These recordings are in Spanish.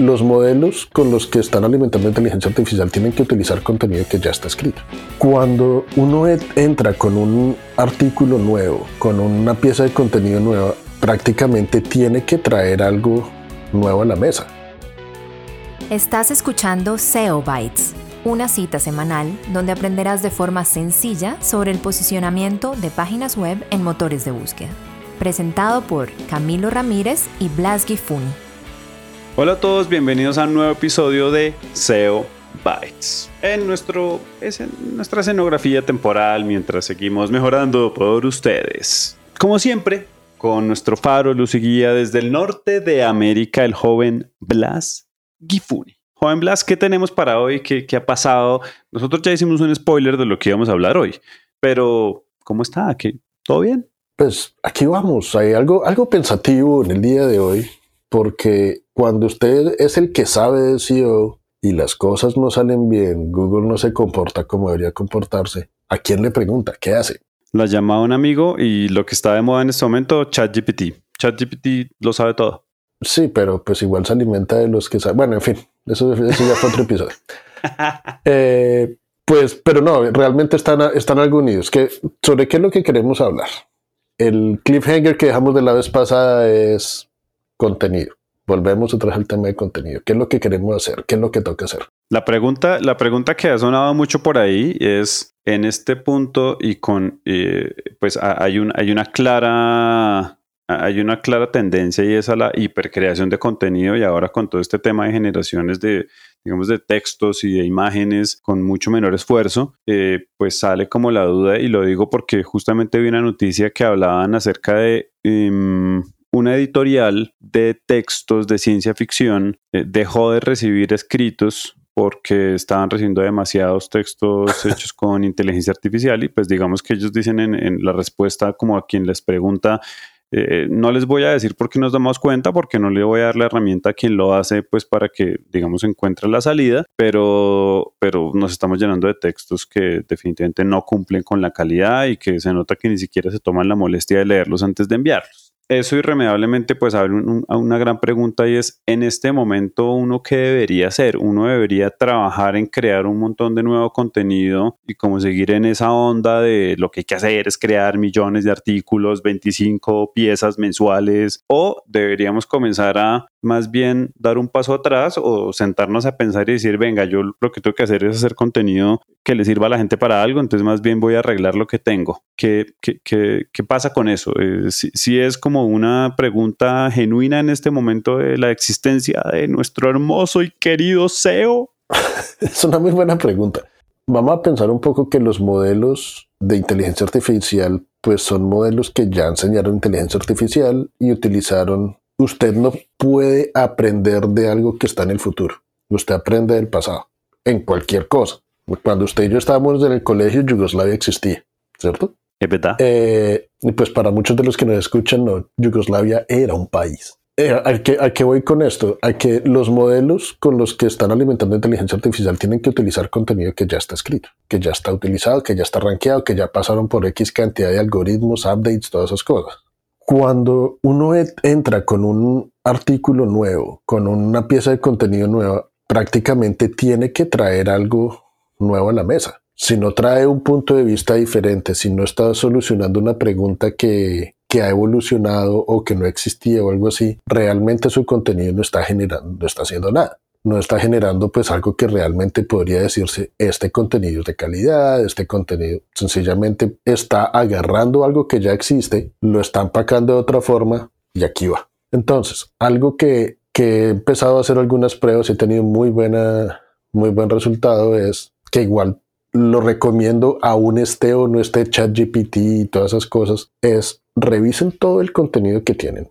los modelos con los que están alimentando la inteligencia artificial tienen que utilizar contenido que ya está escrito. Cuando uno entra con un artículo nuevo, con una pieza de contenido nueva, prácticamente tiene que traer algo nuevo a la mesa. Estás escuchando SEO Bytes, una cita semanal donde aprenderás de forma sencilla sobre el posicionamiento de páginas web en motores de búsqueda. Presentado por Camilo Ramírez y Blas Gifuni. Hola a todos, bienvenidos a un nuevo episodio de SEO Bytes. En, nuestro, en nuestra escenografía temporal mientras seguimos mejorando por ustedes. Como siempre, con nuestro faro, luz y guía desde el norte de América, el joven Blas Gifuni. Joven Blas, ¿qué tenemos para hoy? ¿Qué, ¿Qué, ha pasado? Nosotros ya hicimos un spoiler de lo que íbamos a hablar hoy, pero ¿cómo está? ¿Qué, ¿Todo bien? Pues aquí vamos, hay algo, algo pensativo en el día de hoy, porque cuando usted es el que sabe de SEO y las cosas no salen bien, Google no se comporta como debería comportarse, ¿a quién le pregunta? ¿Qué hace? La llama a un amigo y lo que está de moda en este momento, ChatGPT. ChatGPT lo sabe todo. Sí, pero pues igual se alimenta de los que saben. Bueno, en fin, eso, ya fue otro episodio. Eh, pues, pero no, realmente están, están algo unidos. ¿Qué, ¿Sobre qué es lo que queremos hablar? El cliffhanger que dejamos de la vez pasada es contenido. Volvemos otra vez al tema de contenido. ¿Qué es lo que queremos hacer? ¿Qué es lo que toca hacer? La pregunta, la pregunta que ha sonado mucho por ahí es en este punto y con, eh, pues hay, un, hay una clara hay una clara tendencia y es a la hipercreación de contenido y ahora con todo este tema de generaciones de, digamos, de textos y de imágenes con mucho menor esfuerzo, eh, pues sale como la duda y lo digo porque justamente vi una noticia que hablaban acerca de... Um, una editorial de textos de ciencia ficción eh, dejó de recibir escritos porque estaban recibiendo demasiados textos hechos con inteligencia artificial y pues digamos que ellos dicen en, en la respuesta como a quien les pregunta eh, no les voy a decir por qué nos damos cuenta, porque no le voy a dar la herramienta a quien lo hace, pues para que, digamos, encuentre la salida, pero, pero nos estamos llenando de textos que definitivamente no cumplen con la calidad y que se nota que ni siquiera se toman la molestia de leerlos antes de enviarlos eso irremediablemente pues abre una gran pregunta y es, en este momento, ¿uno qué debería hacer? Uno debería trabajar en crear un montón de nuevo contenido y como seguir en esa onda de lo que hay que hacer es crear millones de artículos, 25 piezas mensuales, o deberíamos comenzar a más bien dar un paso atrás o sentarnos a pensar y decir, venga, yo lo que tengo que hacer es hacer contenido que le sirva a la gente para algo, entonces más bien voy a arreglar lo que tengo. ¿Qué, qué, qué, qué pasa con eso? Eh, si, es como una pregunta genuina en este momento de la existencia de nuestro hermoso y querido SEO. es una muy buena pregunta. Vamos a pensar un poco que los modelos de inteligencia artificial pues son modelos que ya enseñaron inteligencia artificial y utilizaron usted no puede aprender de algo que está en el futuro. Usted aprende del pasado, en cualquier cosa. Cuando usted y yo estábamos en el colegio, Yugoslavia existía, ¿cierto? Es verdad. Eh, y pues para muchos de los que nos escuchan, no, Yugoslavia era un país. Eh, ¿a, qué, ¿A qué voy con esto? A que los modelos con los que están alimentando inteligencia artificial tienen que utilizar contenido que ya está escrito, que ya está utilizado, que ya está rankeado, que ya pasaron por X cantidad de algoritmos, updates, todas esas cosas cuando uno entra con un artículo nuevo, con una pieza de contenido nueva, prácticamente tiene que traer algo nuevo a la mesa. Si no trae un punto de vista diferente, si no está solucionando una pregunta que, que ha evolucionado o que no existía o algo así, realmente su contenido no está generando, no está haciendo nada no está generando pues algo que realmente podría decirse este contenido es de calidad, este contenido sencillamente está agarrando algo que ya existe, lo está empacando de otra forma y aquí va. Entonces, algo que, que he empezado a hacer algunas pruebas y he tenido muy buena, muy buen resultado es que igual lo recomiendo aún esté o no esté ChatGPT y todas esas cosas, es revisen todo el contenido que tienen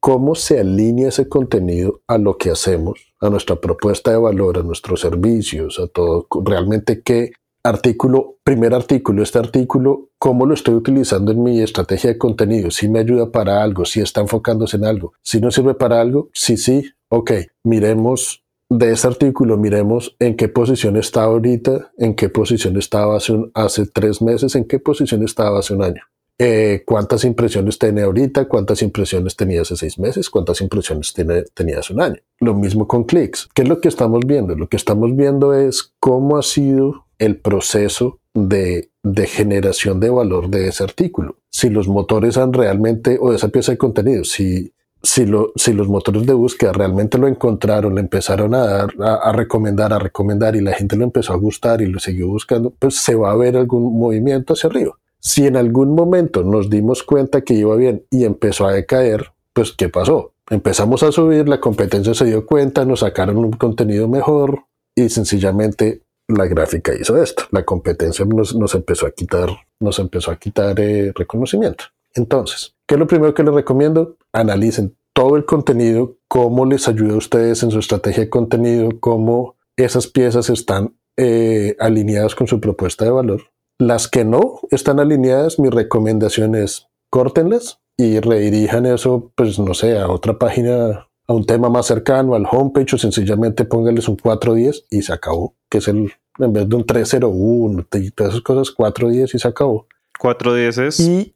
cómo se alinea ese contenido a lo que hacemos, a nuestra propuesta de valor, a nuestros servicios, a todo, realmente qué artículo, primer artículo, este artículo, cómo lo estoy utilizando en mi estrategia de contenido, si me ayuda para algo, si está enfocándose en algo, si no sirve para algo, sí, sí, ok, miremos de este artículo, miremos en qué posición está ahorita, en qué posición estaba hace, hace tres meses, en qué posición estaba hace un año eh, cuántas impresiones tiene ahorita, cuántas impresiones tenía hace seis meses, cuántas impresiones tiene, tenía hace un año. Lo mismo con clics. ¿Qué es lo que estamos viendo? Lo que estamos viendo es cómo ha sido el proceso de, de generación de valor de ese artículo. Si los motores han realmente, o esa pieza de contenido, si, si, lo, si los motores de búsqueda realmente lo encontraron, empezaron a dar, a, recomendar, a recomendar y la gente lo empezó a gustar y lo siguió buscando, pues se va a ver algún movimiento hacia arriba. Si en algún momento nos dimos cuenta que iba bien y empezó a decaer, pues ¿qué pasó? Empezamos a subir, la competencia se dio cuenta, nos sacaron un contenido mejor y sencillamente la gráfica hizo esto. La competencia nos, empezó a quitar, nos empezó a quitar eh, reconocimiento. Entonces, ¿qué es lo primero que les recomiendo? Analicen todo el contenido, cómo les ayuda a ustedes en su estrategia de contenido, cómo esas piezas están eh, alineadas con su propuesta de valor. Las que no están alineadas, mi recomendación es córtenlas y redirijan eso, pues no sé, a otra página, a un tema más cercano, al homepage o sencillamente pónganles un 410 y se acabó, que es el, en vez de un 301 y todas esas cosas, 410 y se acabó. 410 es... Y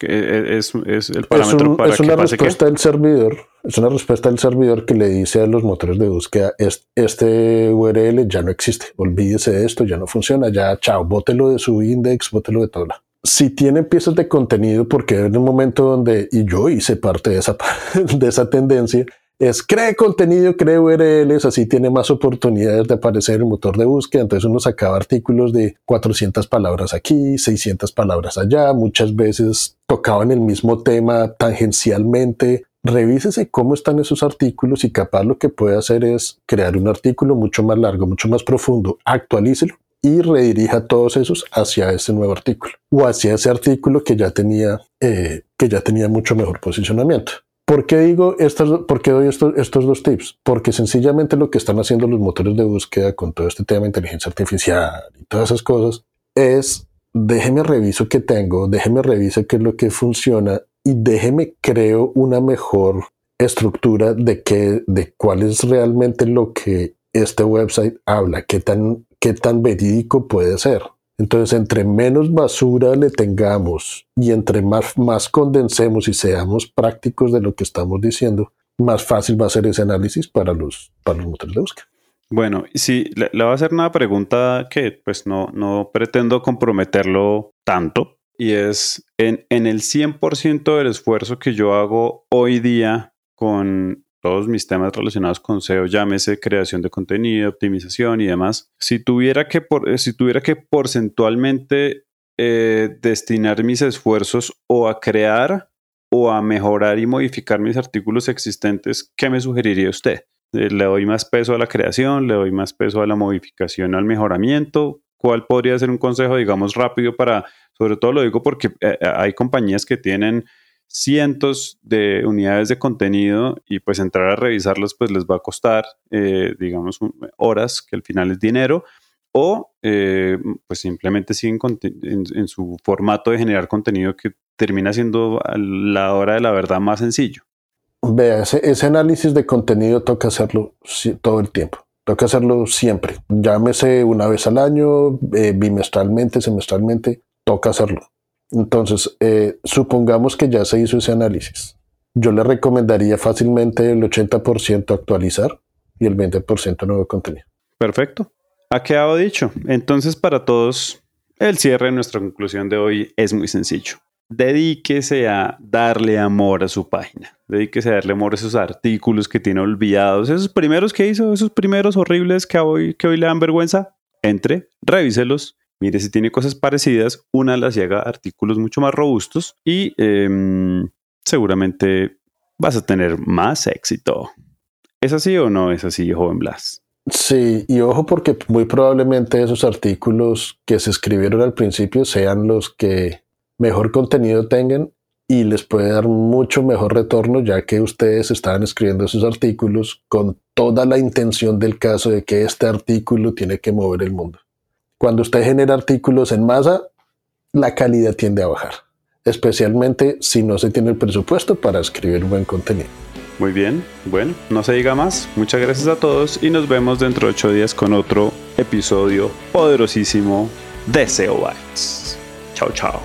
es, es el parámetro para es una respuesta del servidor es una respuesta del servidor que le dice a los motores de búsqueda este URL ya no existe olvídese de esto ya no funciona ya chao bótelo de su index bótelo de todo si tienen piezas de contenido porque en un momento donde y yo hice parte de esa de esa tendencia es cree contenido, cree URLs, así tiene más oportunidades de aparecer en el motor de búsqueda. Entonces uno sacaba artículos de 400 palabras aquí, 600 palabras allá, muchas veces tocaban el mismo tema tangencialmente. Revísese cómo están esos artículos y capaz lo que puede hacer es crear un artículo mucho más largo, mucho más profundo, actualícelo y redirija todos esos hacia ese nuevo artículo o hacia ese artículo que ya tenía, eh, que ya tenía mucho mejor posicionamiento. ¿Por qué digo estas, por qué doy estos, estos dos tips? Porque sencillamente lo que están haciendo los motores de búsqueda con todo este tema de inteligencia artificial y todas esas cosas es déjeme reviso qué tengo, déjeme reviso qué es lo que funciona y déjeme creo una mejor estructura de qué, de cuál es realmente lo que este website habla, qué tan, qué tan verídico puede ser. Entonces, entre menos basura le tengamos y entre más, más condensemos y seamos prácticos de lo que estamos diciendo, más fácil va a ser ese análisis para los, para los motores de búsqueda. Bueno, sí, le, le, voy a hacer una pregunta que pues no, no pretendo comprometerlo tanto y es en, en el 100% del esfuerzo que yo hago hoy día con todos mis temas relacionados con SEO, llámese creación de contenido, optimización y demás, si tuviera que, eh, si tuviera que porcentualmente eh, destinar mis esfuerzos o a crear o a mejorar y modificar mis artículos existentes, ¿qué me sugeriría usted? Eh, ¿Le doy más peso a la creación? ¿Le doy más peso a la modificación, al mejoramiento? ¿Cuál podría ser un consejo, digamos, rápido para, sobre todo lo digo porque hay compañías que tienen cientos de unidades de contenido y pues entrar a revisarlas pues les va a costar eh, digamos horas que al final es dinero o eh, pues simplemente siguen en, su formato de generar contenido que termina siendo la hora de la verdad más sencillo. Vea, ese, análisis de contenido toca hacerlo todo el tiempo. Toca hacerlo siempre. Llámese una vez al año, eh, bimestralmente, semestralmente, toca hacerlo. Entonces, eh, supongamos que ya se hizo ese análisis. Yo le recomendaría fácilmente el 80% actualizar y el 20% nuevo contenido. Perfecto. Ha quedado dicho. Entonces, para todos, el cierre de nuestra conclusión de hoy es muy sencillo. Dedíquese a darle amor a su página. Dedíquese a darle amor a esos artículos que tiene olvidados. Esos primeros que hizo, esos primeros horribles que hoy, que hoy le dan vergüenza. Entre, revíselos mire si tiene cosas parecidas, una las haga artículos mucho más robustos y em, seguramente vas a tener más éxito. ¿Es así o no es así, joven Blas? Sí, y ojo porque muy probablemente esos artículos que se escribieron al principio sean los que mejor contenido tengan y les puede dar mucho mejor retorno ya que ustedes estaban escribiendo esos artículos con toda la intención del caso de que este artículo tiene que mover el mundo. Cuando usted genera artículos en masa, la calidad tiende a bajar, especialmente si no se tiene el presupuesto para escribir buen contenido. Muy bien, bueno, no se diga más. Muchas gracias a todos y nos vemos dentro de ocho días con otro episodio poderosísimo de SEO Bytes. Chao, chao.